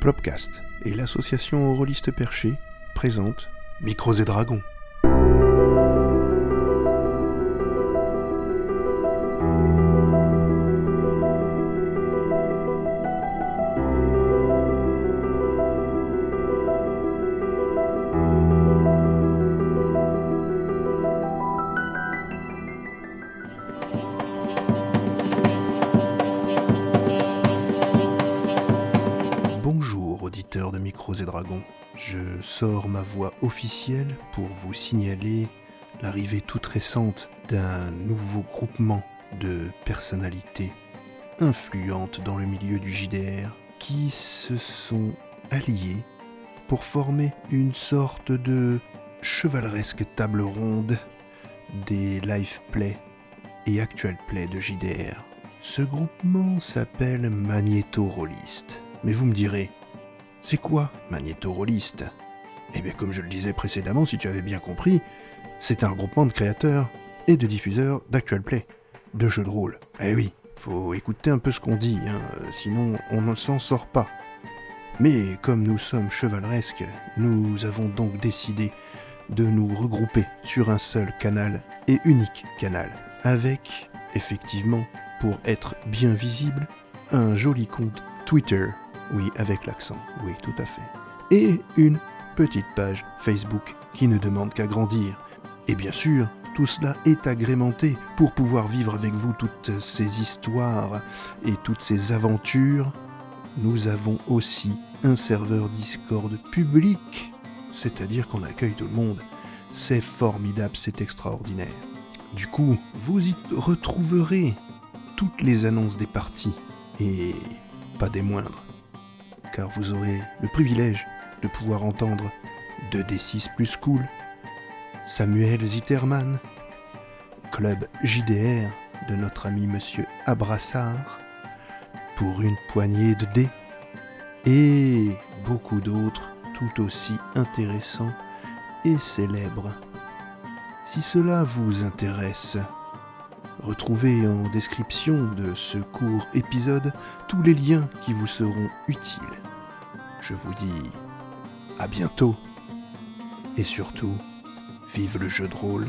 Plopcast et l'association Rôlistes Perchés présentent Micros et Dragons. De Micros et Dragons. Je sors ma voix officielle pour vous signaler l'arrivée toute récente d'un nouveau groupement de personnalités influentes dans le milieu du JDR qui se sont alliés pour former une sorte de chevaleresque table ronde des live play et actual play de JDR. Ce groupement s'appelle Magneto Rollist. Mais vous me direz, c'est quoi Magneto Rollist Eh bien, comme je le disais précédemment, si tu avais bien compris, c'est un regroupement de créateurs et de diffuseurs d'actual play, de jeux de rôle. Eh oui, faut écouter un peu ce qu'on dit, hein, sinon on ne s'en sort pas. Mais comme nous sommes chevaleresques, nous avons donc décidé de nous regrouper sur un seul canal et unique canal, avec, effectivement, pour être bien visible, un joli compte Twitter, oui, avec l'accent, oui, tout à fait, et une petite page Facebook qui ne demande qu'à grandir. Et bien sûr, tout cela est agrémenté pour pouvoir vivre avec vous toutes ces histoires et toutes ces aventures. Nous avons aussi un serveur Discord public, c'est-à-dire qu'on accueille tout le monde. C'est formidable, c'est extraordinaire. Du coup, vous y retrouverez toutes les annonces des parties, et pas des moindres, car vous aurez le privilège de pouvoir entendre 2D6 plus cool, Samuel Zitterman, Club JDR de notre ami Monsieur Abrassard, pour une poignée de dés, et beaucoup d'autres tout aussi intéressants et célèbres. Si cela vous intéresse, retrouvez en description de ce court épisode tous les liens qui vous seront utiles. Je vous dis à bientôt et surtout, vive le jeu de rôle.